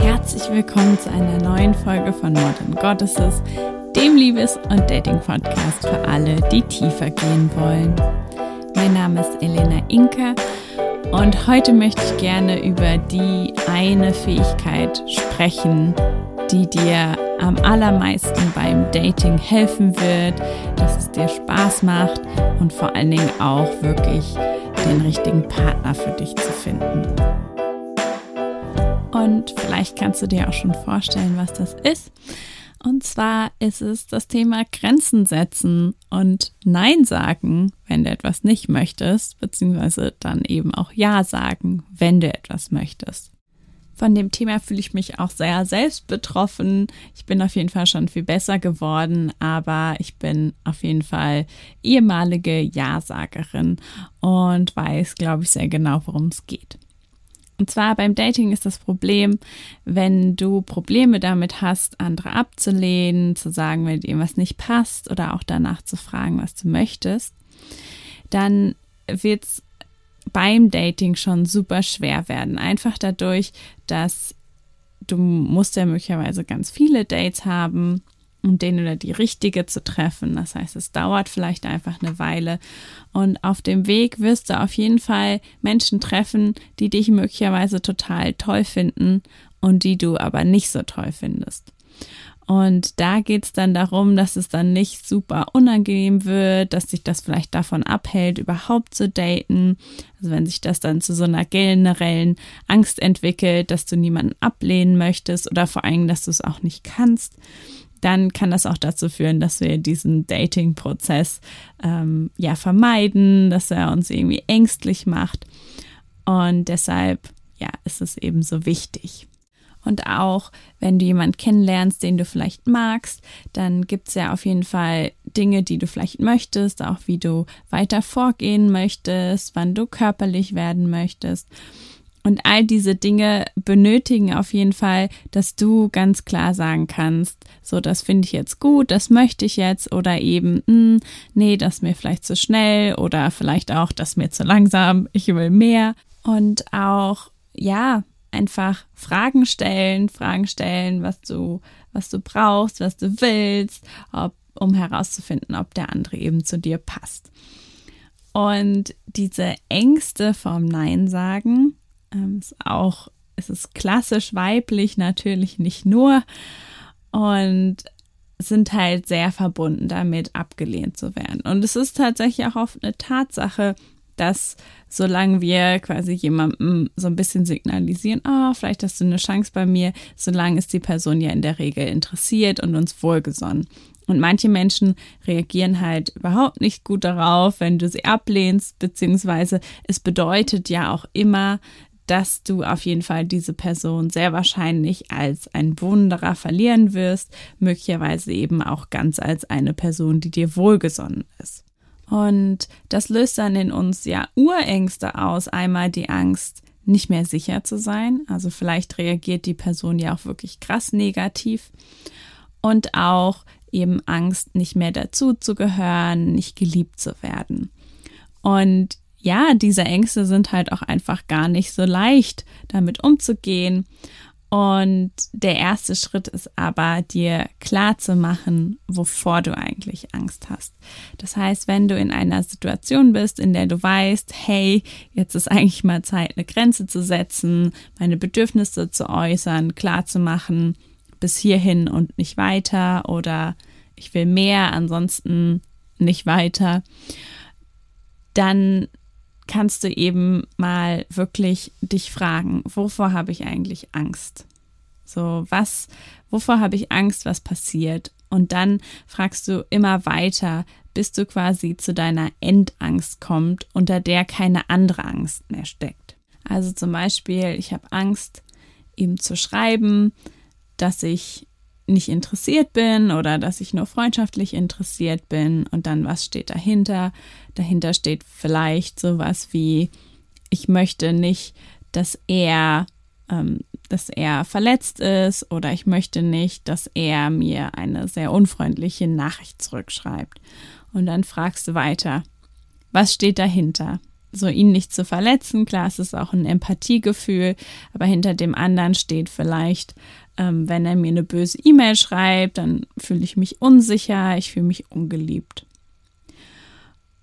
Herzlich willkommen zu einer neuen Folge von Modern Goddesses, dem Liebes- und Dating-Podcast für alle, die tiefer gehen wollen. Mein Name ist Elena Inka und heute möchte ich gerne über die eine Fähigkeit sprechen, die dir am allermeisten beim Dating helfen wird, dass es dir Spaß macht und vor allen Dingen auch wirklich den richtigen Partner für dich zu finden. Und vielleicht kannst du dir auch schon vorstellen, was das ist. Und zwar ist es das Thema Grenzen setzen und Nein sagen, wenn du etwas nicht möchtest, beziehungsweise dann eben auch Ja sagen, wenn du etwas möchtest. Von dem Thema fühle ich mich auch sehr selbst betroffen. Ich bin auf jeden Fall schon viel besser geworden, aber ich bin auf jeden Fall ehemalige Ja-Sagerin und weiß, glaube ich, sehr genau, worum es geht. Und zwar beim Dating ist das Problem, wenn du Probleme damit hast, andere abzulehnen, zu sagen, wenn dir was nicht passt oder auch danach zu fragen, was du möchtest, dann wird es beim Dating schon super schwer werden. Einfach dadurch, dass du musst ja möglicherweise ganz viele Dates haben, um den oder die richtige zu treffen. Das heißt, es dauert vielleicht einfach eine Weile. Und auf dem Weg wirst du auf jeden Fall Menschen treffen, die dich möglicherweise total toll finden und die du aber nicht so toll findest. Und da geht es dann darum, dass es dann nicht super unangenehm wird, dass sich das vielleicht davon abhält, überhaupt zu daten. Also wenn sich das dann zu so einer generellen Angst entwickelt, dass du niemanden ablehnen möchtest oder vor allem, dass du es auch nicht kannst, dann kann das auch dazu führen, dass wir diesen Dating-Prozess ähm, ja vermeiden, dass er uns irgendwie ängstlich macht. Und deshalb ja, ist es eben so wichtig. Und auch wenn du jemanden kennenlernst, den du vielleicht magst, dann gibt es ja auf jeden Fall Dinge, die du vielleicht möchtest, auch wie du weiter vorgehen möchtest, wann du körperlich werden möchtest. Und all diese Dinge benötigen auf jeden Fall, dass du ganz klar sagen kannst, so, das finde ich jetzt gut, das möchte ich jetzt oder eben, mh, hm, nee, das ist mir vielleicht zu schnell oder vielleicht auch, das ist mir zu langsam, ich will mehr. Und auch, ja, einfach Fragen stellen, Fragen stellen, was du, was du brauchst, was du willst, ob, um herauszufinden, ob der andere eben zu dir passt. Und diese Ängste vom Nein sagen ähm, ist auch, es ist klassisch weiblich natürlich nicht nur und sind halt sehr verbunden damit, abgelehnt zu werden. Und es ist tatsächlich auch oft eine Tatsache, dass solange wir quasi jemandem so ein bisschen signalisieren, oh, vielleicht hast du eine Chance bei mir, solange ist die Person ja in der Regel interessiert und uns wohlgesonnen. Und manche Menschen reagieren halt überhaupt nicht gut darauf, wenn du sie ablehnst, beziehungsweise es bedeutet ja auch immer, dass du auf jeden Fall diese Person sehr wahrscheinlich als ein Wunderer verlieren wirst, möglicherweise eben auch ganz als eine Person, die dir wohlgesonnen ist. Und das löst dann in uns ja Urängste aus. Einmal die Angst, nicht mehr sicher zu sein. Also vielleicht reagiert die Person ja auch wirklich krass negativ. Und auch eben Angst, nicht mehr dazu zu gehören, nicht geliebt zu werden. Und ja, diese Ängste sind halt auch einfach gar nicht so leicht, damit umzugehen. Und der erste Schritt ist aber, dir klar zu machen, wovor du eigentlich Angst hast. Das heißt, wenn du in einer Situation bist, in der du weißt, hey, jetzt ist eigentlich mal Zeit, eine Grenze zu setzen, meine Bedürfnisse zu äußern, klar zu machen, bis hierhin und nicht weiter oder ich will mehr, ansonsten nicht weiter, dann kannst du eben mal wirklich dich fragen, wovor habe ich eigentlich Angst? So, was, wovor habe ich Angst, was passiert? Und dann fragst du immer weiter, bis du quasi zu deiner Endangst kommt, unter der keine andere Angst mehr steckt. Also zum Beispiel, ich habe Angst, ihm zu schreiben, dass ich nicht interessiert bin oder dass ich nur freundschaftlich interessiert bin und dann was steht dahinter? Dahinter steht vielleicht sowas wie, ich möchte nicht, dass er, ähm, dass er verletzt ist oder ich möchte nicht, dass er mir eine sehr unfreundliche Nachricht zurückschreibt. Und dann fragst du weiter, was steht dahinter? So ihn nicht zu verletzen, klar, es ist auch ein Empathiegefühl, aber hinter dem anderen steht vielleicht, ähm, wenn er mir eine böse E-Mail schreibt, dann fühle ich mich unsicher, ich fühle mich ungeliebt.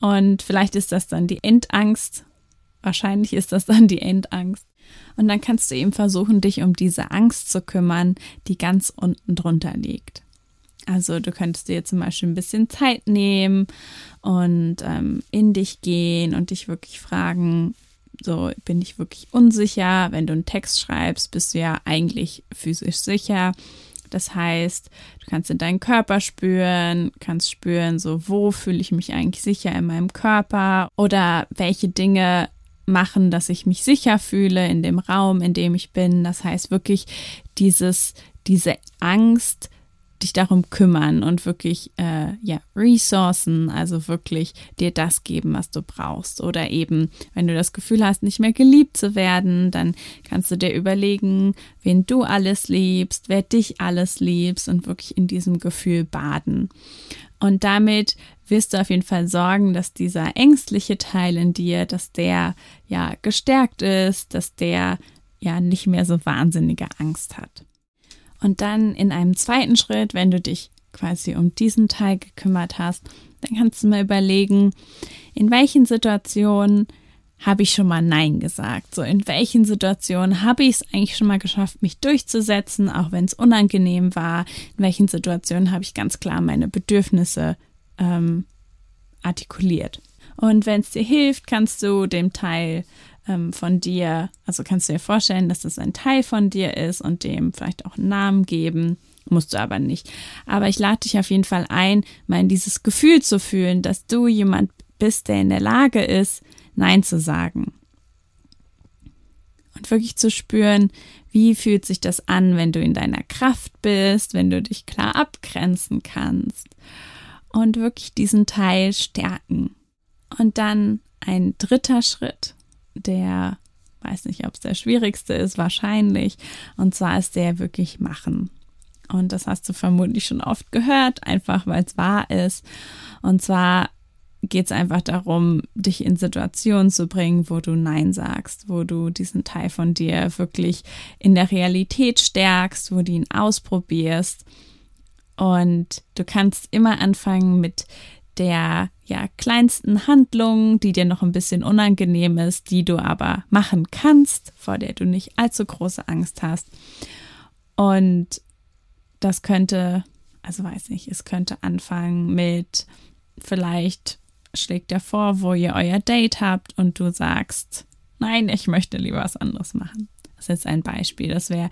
Und vielleicht ist das dann die Endangst. Wahrscheinlich ist das dann die Endangst. Und dann kannst du eben versuchen, dich um diese Angst zu kümmern, die ganz unten drunter liegt. Also du könntest dir zum Beispiel ein bisschen Zeit nehmen und ähm, in dich gehen und dich wirklich fragen, so bin ich wirklich unsicher. Wenn du einen Text schreibst, bist du ja eigentlich physisch sicher. Das heißt, du kannst in deinen Körper spüren, kannst spüren, so wo fühle ich mich eigentlich sicher in meinem Körper oder welche Dinge machen, dass ich mich sicher fühle in dem Raum, in dem ich bin. Das heißt wirklich dieses, diese Angst, dich darum kümmern und wirklich äh, ja Ressourcen, also wirklich dir das geben, was du brauchst. Oder eben, wenn du das Gefühl hast, nicht mehr geliebt zu werden, dann kannst du dir überlegen, wen du alles liebst, wer dich alles liebst und wirklich in diesem Gefühl baden. Und damit wirst du auf jeden Fall sorgen, dass dieser ängstliche Teil in dir, dass der ja gestärkt ist, dass der ja nicht mehr so wahnsinnige Angst hat. Und dann in einem zweiten Schritt, wenn du dich quasi um diesen Teil gekümmert hast, dann kannst du mal überlegen, in welchen Situationen habe ich schon mal Nein gesagt? So, in welchen Situationen habe ich es eigentlich schon mal geschafft, mich durchzusetzen, auch wenn es unangenehm war? In welchen Situationen habe ich ganz klar meine Bedürfnisse ähm, artikuliert? Und wenn es dir hilft, kannst du dem Teil ähm, von dir, also kannst du dir vorstellen, dass das ein Teil von dir ist und dem vielleicht auch einen Namen geben. Musst du aber nicht. Aber ich lade dich auf jeden Fall ein, mal in dieses Gefühl zu fühlen, dass du jemand bist, der in der Lage ist, Nein zu sagen. Und wirklich zu spüren, wie fühlt sich das an, wenn du in deiner Kraft bist, wenn du dich klar abgrenzen kannst. Und wirklich diesen Teil stärken. Und dann ein dritter Schritt der, weiß nicht, ob es der schwierigste ist, wahrscheinlich. Und zwar ist der wirklich machen. Und das hast du vermutlich schon oft gehört, einfach weil es wahr ist. Und zwar geht es einfach darum, dich in Situationen zu bringen, wo du Nein sagst, wo du diesen Teil von dir wirklich in der Realität stärkst, wo du ihn ausprobierst. Und du kannst immer anfangen mit der ja kleinsten Handlung, die dir noch ein bisschen unangenehm ist, die du aber machen kannst, vor der du nicht allzu große Angst hast. Und das könnte, also weiß nicht, es könnte anfangen mit vielleicht schlägt er vor, wo ihr euer Date habt und du sagst, nein, ich möchte lieber was anderes machen. Das ist jetzt ein Beispiel. Das wäre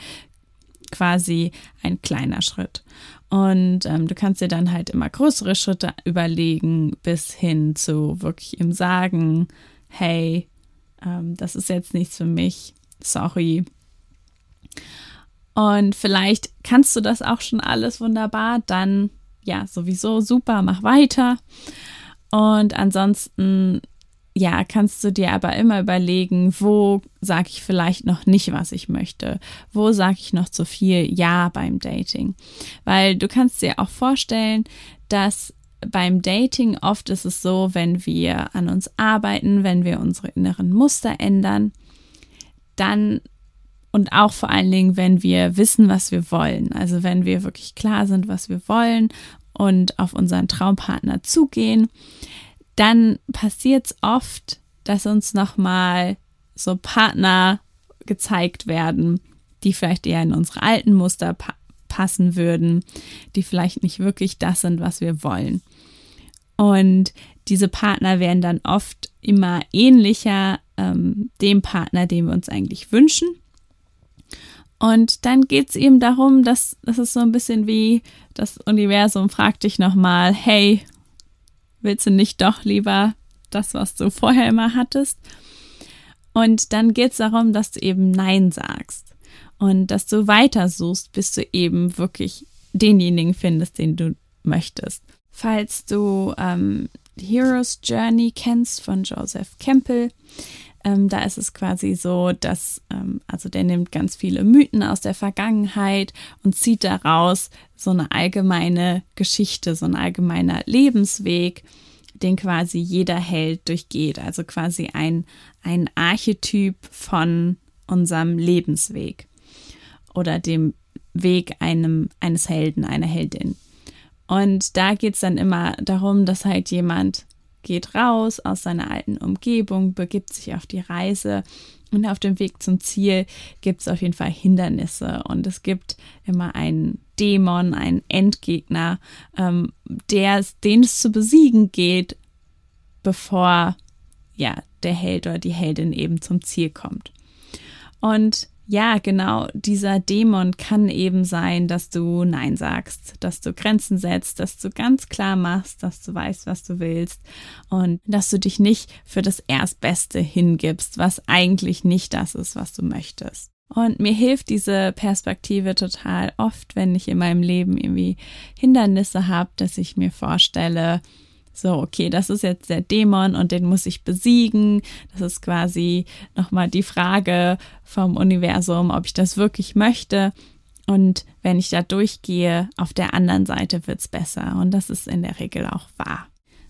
quasi ein kleiner Schritt. Und ähm, du kannst dir dann halt immer größere Schritte überlegen, bis hin zu wirklich im Sagen, hey, ähm, das ist jetzt nichts für mich, sorry. Und vielleicht kannst du das auch schon alles wunderbar, dann ja, sowieso super, mach weiter. Und ansonsten ja, kannst du dir aber immer überlegen, wo sage ich vielleicht noch nicht, was ich möchte? Wo sage ich noch zu viel Ja beim Dating? Weil du kannst dir auch vorstellen, dass beim Dating oft ist es so, wenn wir an uns arbeiten, wenn wir unsere inneren Muster ändern, dann und auch vor allen Dingen, wenn wir wissen, was wir wollen. Also wenn wir wirklich klar sind, was wir wollen und auf unseren Traumpartner zugehen, dann passiert es oft, dass uns nochmal so Partner gezeigt werden, die vielleicht eher in unsere alten Muster pa passen würden, die vielleicht nicht wirklich das sind, was wir wollen. Und diese Partner werden dann oft immer ähnlicher ähm, dem Partner, den wir uns eigentlich wünschen. Und dann geht es eben darum, dass das ist so ein bisschen wie das Universum fragt dich nochmal, hey, Willst du nicht doch lieber das, was du vorher immer hattest? Und dann geht es darum, dass du eben Nein sagst und dass du weiter suchst, bis du eben wirklich denjenigen findest, den du möchtest. Falls du ähm, Hero's Journey kennst von Joseph Campbell, ähm, da ist es quasi so, dass, ähm, also der nimmt ganz viele Mythen aus der Vergangenheit und zieht daraus so eine allgemeine Geschichte, so ein allgemeiner Lebensweg, den quasi jeder Held durchgeht. Also quasi ein, ein Archetyp von unserem Lebensweg oder dem Weg einem, eines Helden, einer Heldin. Und da geht es dann immer darum, dass halt jemand geht raus aus seiner alten Umgebung, begibt sich auf die Reise und auf dem Weg zum Ziel gibt es auf jeden Fall Hindernisse und es gibt immer einen Dämon, einen Endgegner, ähm, der, den es zu besiegen geht, bevor ja der Held oder die Heldin eben zum Ziel kommt. Und ja, genau, dieser Dämon kann eben sein, dass du Nein sagst, dass du Grenzen setzt, dass du ganz klar machst, dass du weißt, was du willst und dass du dich nicht für das Erstbeste hingibst, was eigentlich nicht das ist, was du möchtest. Und mir hilft diese Perspektive total oft, wenn ich in meinem Leben irgendwie Hindernisse habe, dass ich mir vorstelle, so, okay, das ist jetzt der Dämon und den muss ich besiegen. Das ist quasi nochmal die Frage vom Universum, ob ich das wirklich möchte. Und wenn ich da durchgehe, auf der anderen Seite wird's besser. Und das ist in der Regel auch wahr.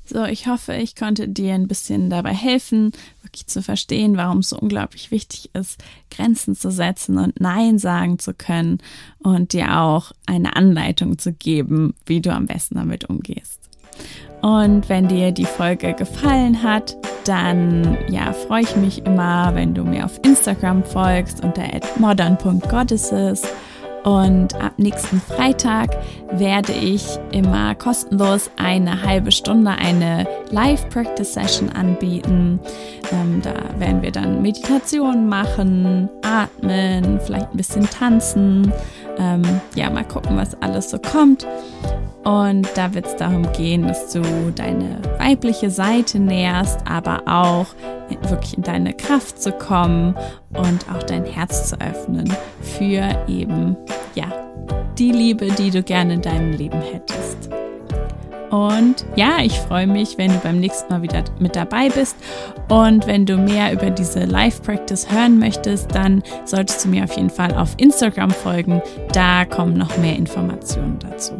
So, ich hoffe, ich konnte dir ein bisschen dabei helfen, wirklich zu verstehen, warum es so unglaublich wichtig ist, Grenzen zu setzen und Nein sagen zu können und dir auch eine Anleitung zu geben, wie du am besten damit umgehst. Und wenn dir die Folge gefallen hat, dann ja, freue ich mich immer, wenn du mir auf Instagram folgst unter modern.goddesses. Und ab nächsten Freitag werde ich immer kostenlos eine halbe Stunde eine Live-Practice-Session anbieten. Ähm, da werden wir dann Meditationen machen, atmen, vielleicht ein bisschen tanzen. Ähm, ja, mal gucken, was alles so kommt. Und da wird es darum gehen, dass du deine weibliche Seite näherst, aber auch wirklich in deine Kraft zu kommen und auch dein Herz zu öffnen für eben, ja, die Liebe, die du gerne in deinem Leben hättest. Und ja, ich freue mich, wenn du beim nächsten Mal wieder mit dabei bist. Und wenn du mehr über diese Live-Practice hören möchtest, dann solltest du mir auf jeden Fall auf Instagram folgen. Da kommen noch mehr Informationen dazu.